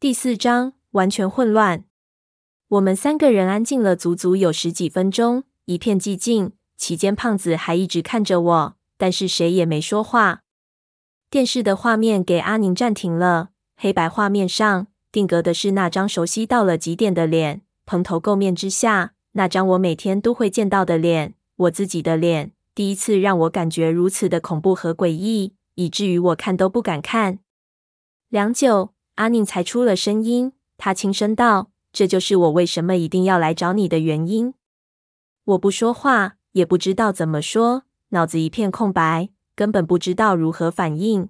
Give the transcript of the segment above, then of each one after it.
第四章完全混乱。我们三个人安静了足足有十几分钟，一片寂静。期间，胖子还一直看着我，但是谁也没说话。电视的画面给阿宁暂停了，黑白画面上定格的是那张熟悉到了极点的脸，蓬头垢面之下，那张我每天都会见到的脸，我自己的脸，第一次让我感觉如此的恐怖和诡异，以至于我看都不敢看。良久。阿宁才出了声音，他轻声道：“这就是我为什么一定要来找你的原因。”我不说话，也不知道怎么说，脑子一片空白，根本不知道如何反应。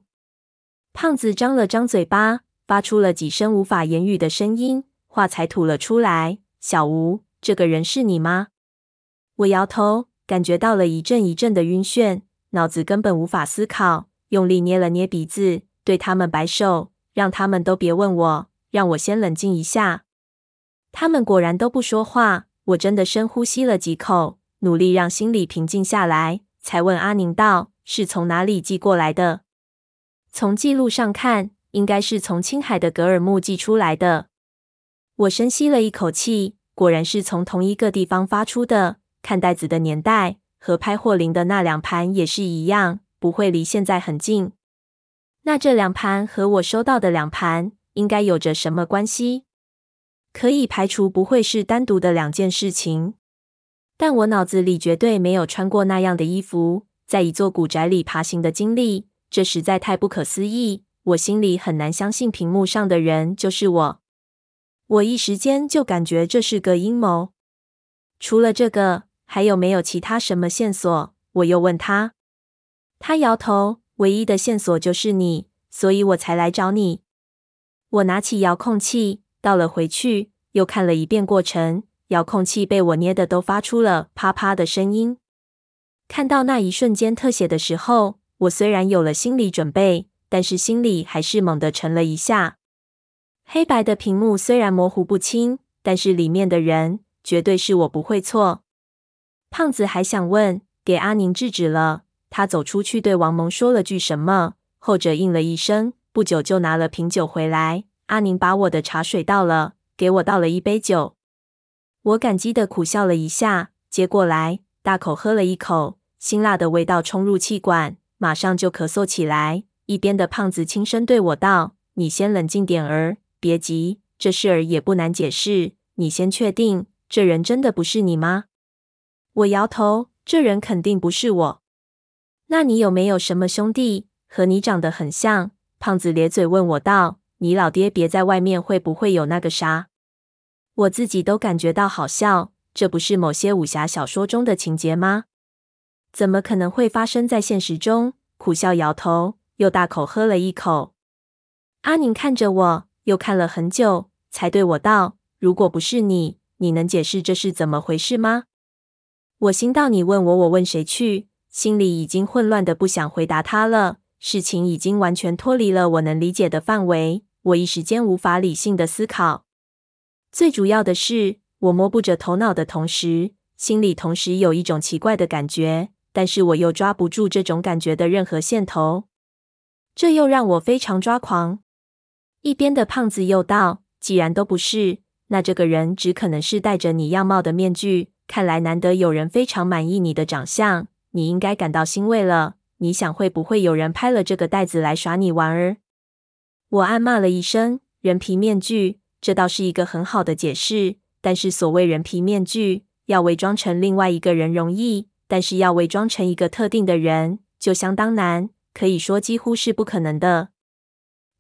胖子张了张嘴巴，发出了几声无法言语的声音，话才吐了出来：“小吴，这个人是你吗？”我摇头，感觉到了一阵一阵的晕眩，脑子根本无法思考，用力捏了捏鼻子，对他们摆手。让他们都别问我，让我先冷静一下。他们果然都不说话。我真的深呼吸了几口，努力让心里平静下来，才问阿宁道：“是从哪里寄过来的？”从记录上看，应该是从青海的格尔木寄出来的。我深吸了一口气，果然是从同一个地方发出的。看袋子的年代，和拍货林的那两盘也是一样，不会离现在很近。那这两盘和我收到的两盘应该有着什么关系？可以排除不会是单独的两件事情，但我脑子里绝对没有穿过那样的衣服，在一座古宅里爬行的经历，这实在太不可思议。我心里很难相信屏幕上的人就是我。我一时间就感觉这是个阴谋。除了这个，还有没有其他什么线索？我又问他，他摇头。唯一的线索就是你，所以我才来找你。我拿起遥控器，倒了回去，又看了一遍过程。遥控器被我捏的都发出了啪啪的声音。看到那一瞬间特写的时候，我虽然有了心理准备，但是心里还是猛地沉了一下。黑白的屏幕虽然模糊不清，但是里面的人绝对是我不会错。胖子还想问，给阿宁制止了。他走出去，对王蒙说了句什么，后者应了一声，不久就拿了瓶酒回来。阿宁把我的茶水倒了，给我倒了一杯酒。我感激的苦笑了一下，接过来，大口喝了一口，辛辣的味道冲入气管，马上就咳嗽起来。一边的胖子轻声对我道：“你先冷静点儿，别急，这事儿也不难解释。你先确定，这人真的不是你吗？”我摇头，这人肯定不是我。那你有没有什么兄弟和你长得很像？胖子咧嘴问我道：“你老爹别在外面，会不会有那个啥？”我自己都感觉到好笑，这不是某些武侠小说中的情节吗？怎么可能会发生在现实中？苦笑摇头，又大口喝了一口。阿宁看着我，又看了很久，才对我道：“如果不是你，你能解释这是怎么回事吗？”我心道：“你问我，我问谁去？”心里已经混乱的不想回答他了，事情已经完全脱离了我能理解的范围，我一时间无法理性的思考。最主要的是，我摸不着头脑的同时，心里同时有一种奇怪的感觉，但是我又抓不住这种感觉的任何线头，这又让我非常抓狂。一边的胖子又道：“既然都不是，那这个人只可能是戴着你样貌的面具。看来难得有人非常满意你的长相。”你应该感到欣慰了。你想会不会有人拍了这个袋子来耍你玩儿？我暗骂了一声“人皮面具”，这倒是一个很好的解释。但是所谓人皮面具，要伪装成另外一个人容易，但是要伪装成一个特定的人就相当难，可以说几乎是不可能的。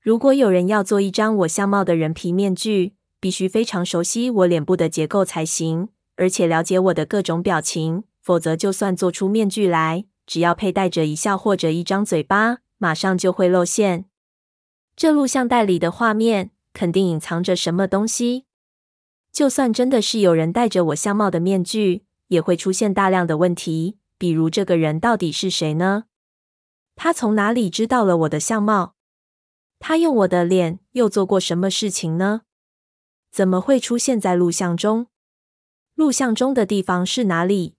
如果有人要做一张我相貌的人皮面具，必须非常熟悉我脸部的结构才行，而且了解我的各种表情。否则，就算做出面具来，只要佩戴着一笑或者一张嘴巴，马上就会露馅。这录像带里的画面肯定隐藏着什么东西。就算真的是有人戴着我相貌的面具，也会出现大量的问题。比如，这个人到底是谁呢？他从哪里知道了我的相貌？他用我的脸又做过什么事情呢？怎么会出现在录像中？录像中的地方是哪里？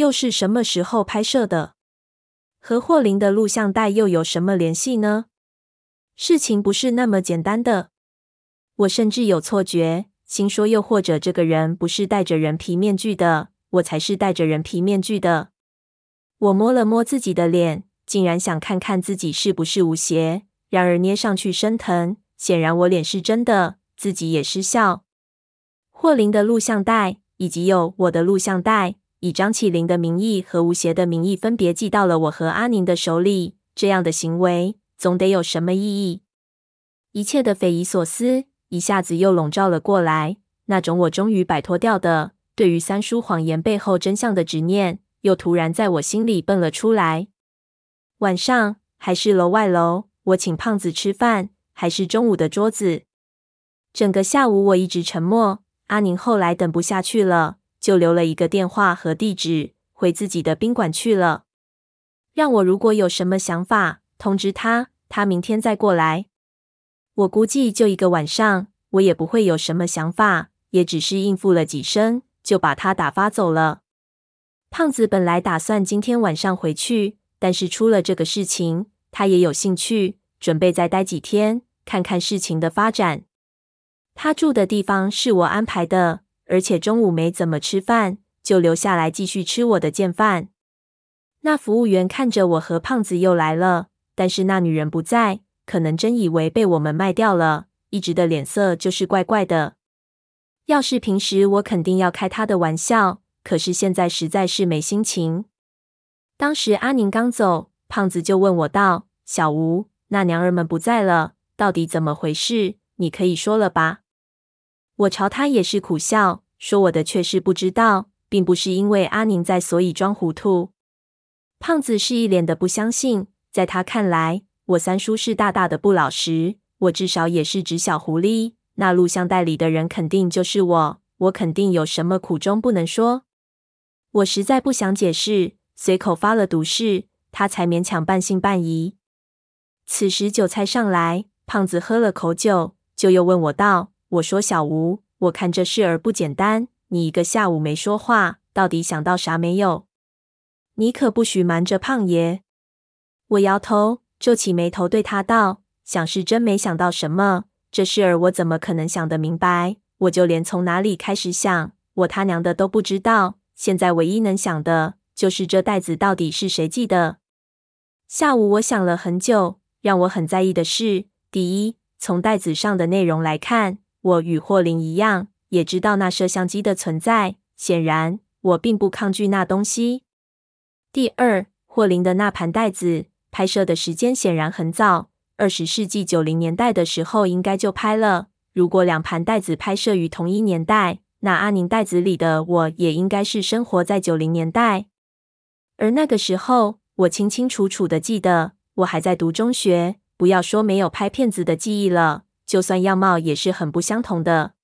又是什么时候拍摄的？和霍林的录像带又有什么联系呢？事情不是那么简单的。我甚至有错觉，心说又或者这个人不是戴着人皮面具的，我才是戴着人皮面具的。我摸了摸自己的脸，竟然想看看自己是不是无邪，然而捏上去生疼。显然我脸是真的，自己也失效。霍林的录像带以及有我的录像带，以张起灵的名义和吴邪的名义分别寄到了我和阿宁的手里。这样的行为总得有什么意义？一切的匪夷所思一下子又笼罩了过来。那种我终于摆脱掉的对于三叔谎言背后真相的执念，又突然在我心里蹦了出来。晚上还是楼外楼，我请胖子吃饭。还是中午的桌子。整个下午我一直沉默。阿宁后来等不下去了，就留了一个电话和地址，回自己的宾馆去了。让我如果有什么想法，通知他，他明天再过来。我估计就一个晚上，我也不会有什么想法，也只是应付了几声，就把他打发走了。胖子本来打算今天晚上回去，但是出了这个事情，他也有兴趣，准备再待几天。看看事情的发展。他住的地方是我安排的，而且中午没怎么吃饭，就留下来继续吃我的饯饭。那服务员看着我和胖子又来了，但是那女人不在，可能真以为被我们卖掉了，一直的脸色就是怪怪的。要是平时我肯定要开他的玩笑，可是现在实在是没心情。当时阿宁刚走，胖子就问我道：“小吴，那娘儿们不在了。”到底怎么回事？你可以说了吧？我朝他也是苦笑，说我的确是不知道，并不是因为阿宁在，所以装糊涂。胖子是一脸的不相信，在他看来，我三叔是大大的不老实，我至少也是只小狐狸。那录像带里的人肯定就是我，我肯定有什么苦衷不能说。我实在不想解释，随口发了毒誓，他才勉强半信半疑。此时酒菜上来。胖子喝了口酒，就又问我道：“我说小吴，我看这事儿不简单。你一个下午没说话，到底想到啥没有？你可不许瞒着胖爷。”我摇头，皱起眉头，对他道：“想是真没想到什么。这事儿我怎么可能想得明白？我就连从哪里开始想，我他娘的都不知道。现在唯一能想的就是这袋子到底是谁寄的。下午我想了很久，让我很在意的是。”第一，从袋子上的内容来看，我与霍林一样，也知道那摄像机的存在。显然，我并不抗拒那东西。第二，霍林的那盘带子拍摄的时间显然很早，二十世纪九零年代的时候应该就拍了。如果两盘带子拍摄于同一年代，那阿宁袋子里的我也应该是生活在九零年代。而那个时候，我清清楚楚的记得，我还在读中学。不要说没有拍片子的记忆了，就算样貌也是很不相同的。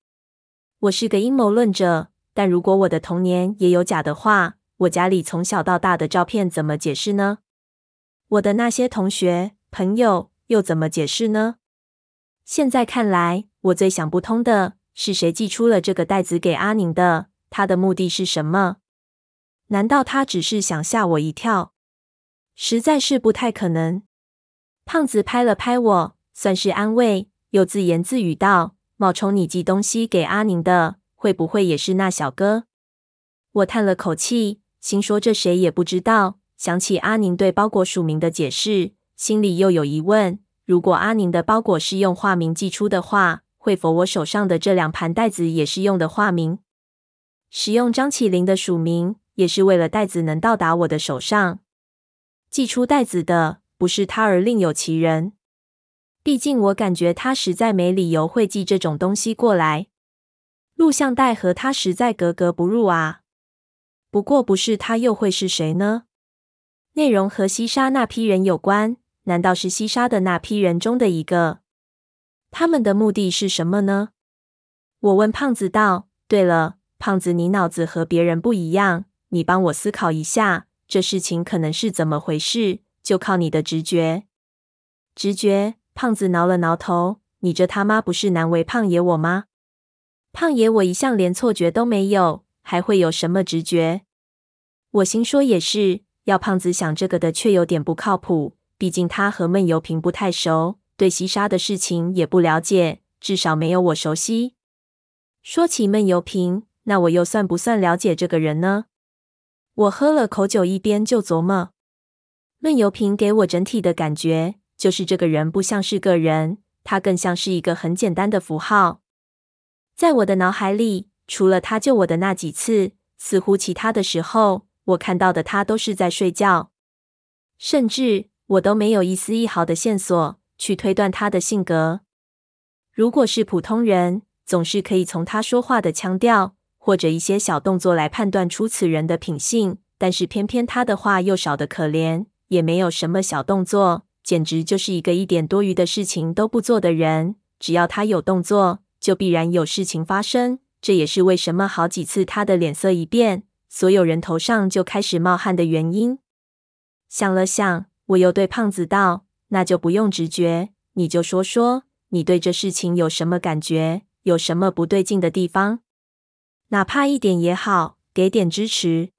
我是个阴谋论者，但如果我的童年也有假的话，我家里从小到大的照片怎么解释呢？我的那些同学朋友又怎么解释呢？现在看来，我最想不通的是谁寄出了这个袋子给阿宁的？他的目的是什么？难道他只是想吓我一跳？实在是不太可能。胖子拍了拍我，算是安慰，又自言自语道：“冒充你寄东西给阿宁的，会不会也是那小哥？”我叹了口气，心说这谁也不知道。想起阿宁对包裹署名的解释，心里又有疑问：如果阿宁的包裹是用化名寄出的话，会否我手上的这两盘袋子也是用的化名？使用张起灵的署名，也是为了袋子能到达我的手上。寄出袋子的。不是他，而另有其人。毕竟我感觉他实在没理由会寄这种东西过来。录像带和他实在格格不入啊。不过不是他又会是谁呢？内容和西沙那批人有关，难道是西沙的那批人中的一个？他们的目的是什么呢？我问胖子道：“对了，胖子，你脑子和别人不一样，你帮我思考一下，这事情可能是怎么回事？”就靠你的直觉，直觉。胖子挠了挠头，你这他妈不是难为胖爷我吗？胖爷我一向连错觉都没有，还会有什么直觉？我心说也是，要胖子想这个的，却有点不靠谱。毕竟他和闷油瓶不太熟，对西沙的事情也不了解，至少没有我熟悉。说起闷油瓶，那我又算不算了解这个人呢？我喝了口酒，一边就琢磨。闷油瓶给我整体的感觉，就是这个人不像是个人，他更像是一个很简单的符号。在我的脑海里，除了他救我的那几次，似乎其他的时候，我看到的他都是在睡觉，甚至我都没有一丝一毫的线索去推断他的性格。如果是普通人，总是可以从他说话的腔调或者一些小动作来判断出此人的品性，但是偏偏他的话又少得可怜。也没有什么小动作，简直就是一个一点多余的事情都不做的人。只要他有动作，就必然有事情发生。这也是为什么好几次他的脸色一变，所有人头上就开始冒汗的原因。想了想，我又对胖子道：“那就不用直觉，你就说说，你对这事情有什么感觉？有什么不对劲的地方？哪怕一点也好，给点支持。”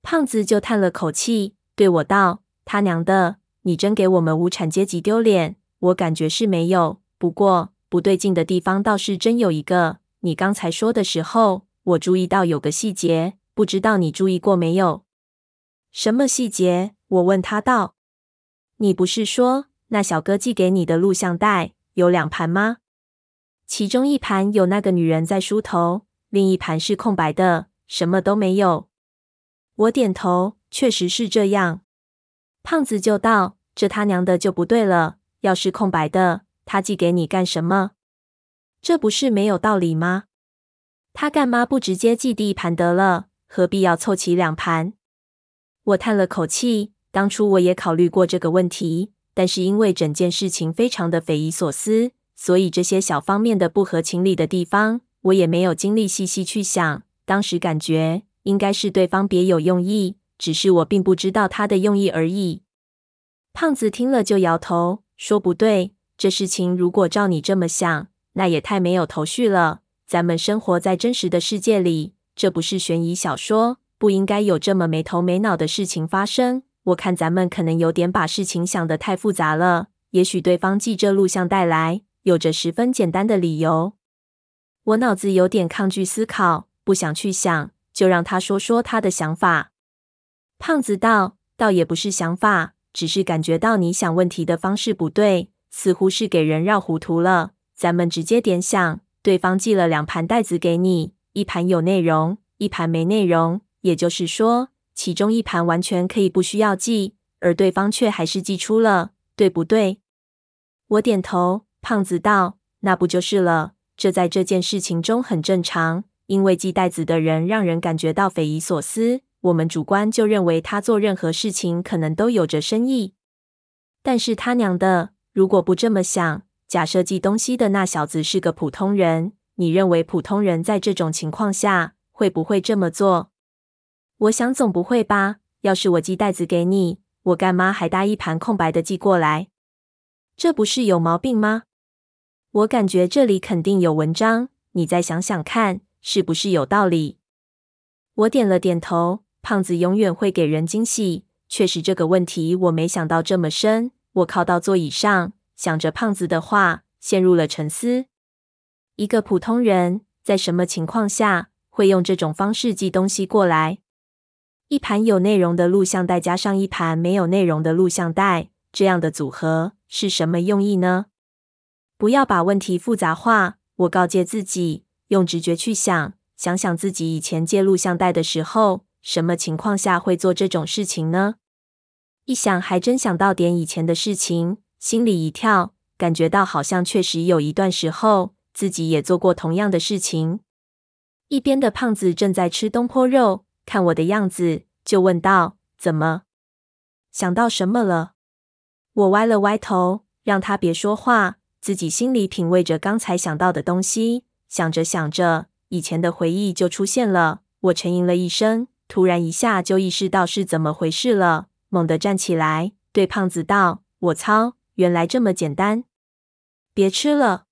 胖子就叹了口气，对我道。他娘的！你真给我们无产阶级丢脸！我感觉是没有，不过不对劲的地方倒是真有一个。你刚才说的时候，我注意到有个细节，不知道你注意过没有？什么细节？我问他道。你不是说那小哥寄给你的录像带有两盘吗？其中一盘有那个女人在梳头，另一盘是空白的，什么都没有。我点头，确实是这样。胖子就道：“这他娘的就不对了！要是空白的，他寄给你干什么？这不是没有道理吗？他干嘛不直接寄地盘得了？何必要凑齐两盘？”我叹了口气，当初我也考虑过这个问题，但是因为整件事情非常的匪夷所思，所以这些小方面的不合情理的地方，我也没有精力细细去想。当时感觉应该是对方别有用意。只是我并不知道他的用意而已。胖子听了就摇头，说：“不对，这事情如果照你这么想，那也太没有头绪了。咱们生活在真实的世界里，这不是悬疑小说，不应该有这么没头没脑的事情发生。我看咱们可能有点把事情想得太复杂了。也许对方寄这录像带来，有着十分简单的理由。”我脑子有点抗拒思考，不想去想，就让他说说他的想法。胖子道：“倒也不是想法，只是感觉到你想问题的方式不对，似乎是给人绕糊涂了。咱们直接点想，对方寄了两盘带子给你，一盘有内容，一盘没内容。也就是说，其中一盘完全可以不需要寄，而对方却还是寄出了，对不对？”我点头。胖子道：“那不就是了？这在这件事情中很正常，因为寄带子的人让人感觉到匪夷所思。”我们主观就认为他做任何事情可能都有着深意，但是他娘的，如果不这么想，假设寄东西的那小子是个普通人，你认为普通人在这种情况下会不会这么做？我想总不会吧。要是我寄袋子给你，我干嘛还搭一盘空白的寄过来？这不是有毛病吗？我感觉这里肯定有文章，你再想想看，是不是有道理？我点了点头。胖子永远会给人惊喜。确实，这个问题我没想到这么深。我靠到座椅上，想着胖子的话，陷入了沉思。一个普通人在什么情况下会用这种方式寄东西过来？一盘有内容的录像带加上一盘没有内容的录像带，这样的组合是什么用意呢？不要把问题复杂化。我告诫自己，用直觉去想，想想自己以前借录像带的时候。什么情况下会做这种事情呢？一想，还真想到点以前的事情，心里一跳，感觉到好像确实有一段时候自己也做过同样的事情。一边的胖子正在吃东坡肉，看我的样子，就问道：“怎么？想到什么了？”我歪了歪头，让他别说话，自己心里品味着刚才想到的东西。想着想着，以前的回忆就出现了。我沉吟了一声。突然一下就意识到是怎么回事了，猛地站起来，对胖子道：“我操，原来这么简单！别吃了，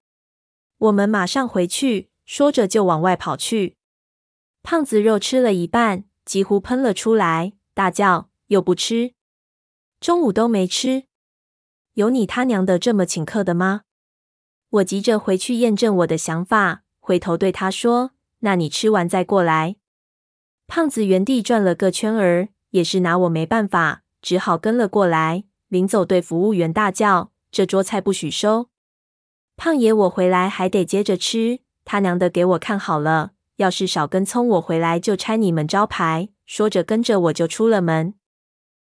我们马上回去。”说着就往外跑去。胖子肉吃了一半，几乎喷了出来，大叫：“又不吃？中午都没吃，有你他娘的这么请客的吗？”我急着回去验证我的想法，回头对他说：“那你吃完再过来。”胖子原地转了个圈儿，也是拿我没办法，只好跟了过来。临走，对服务员大叫：“这桌菜不许收！”胖爷，我回来还得接着吃。他娘的，给我看好了，要是少跟葱，我回来就拆你们招牌！说着，跟着我就出了门。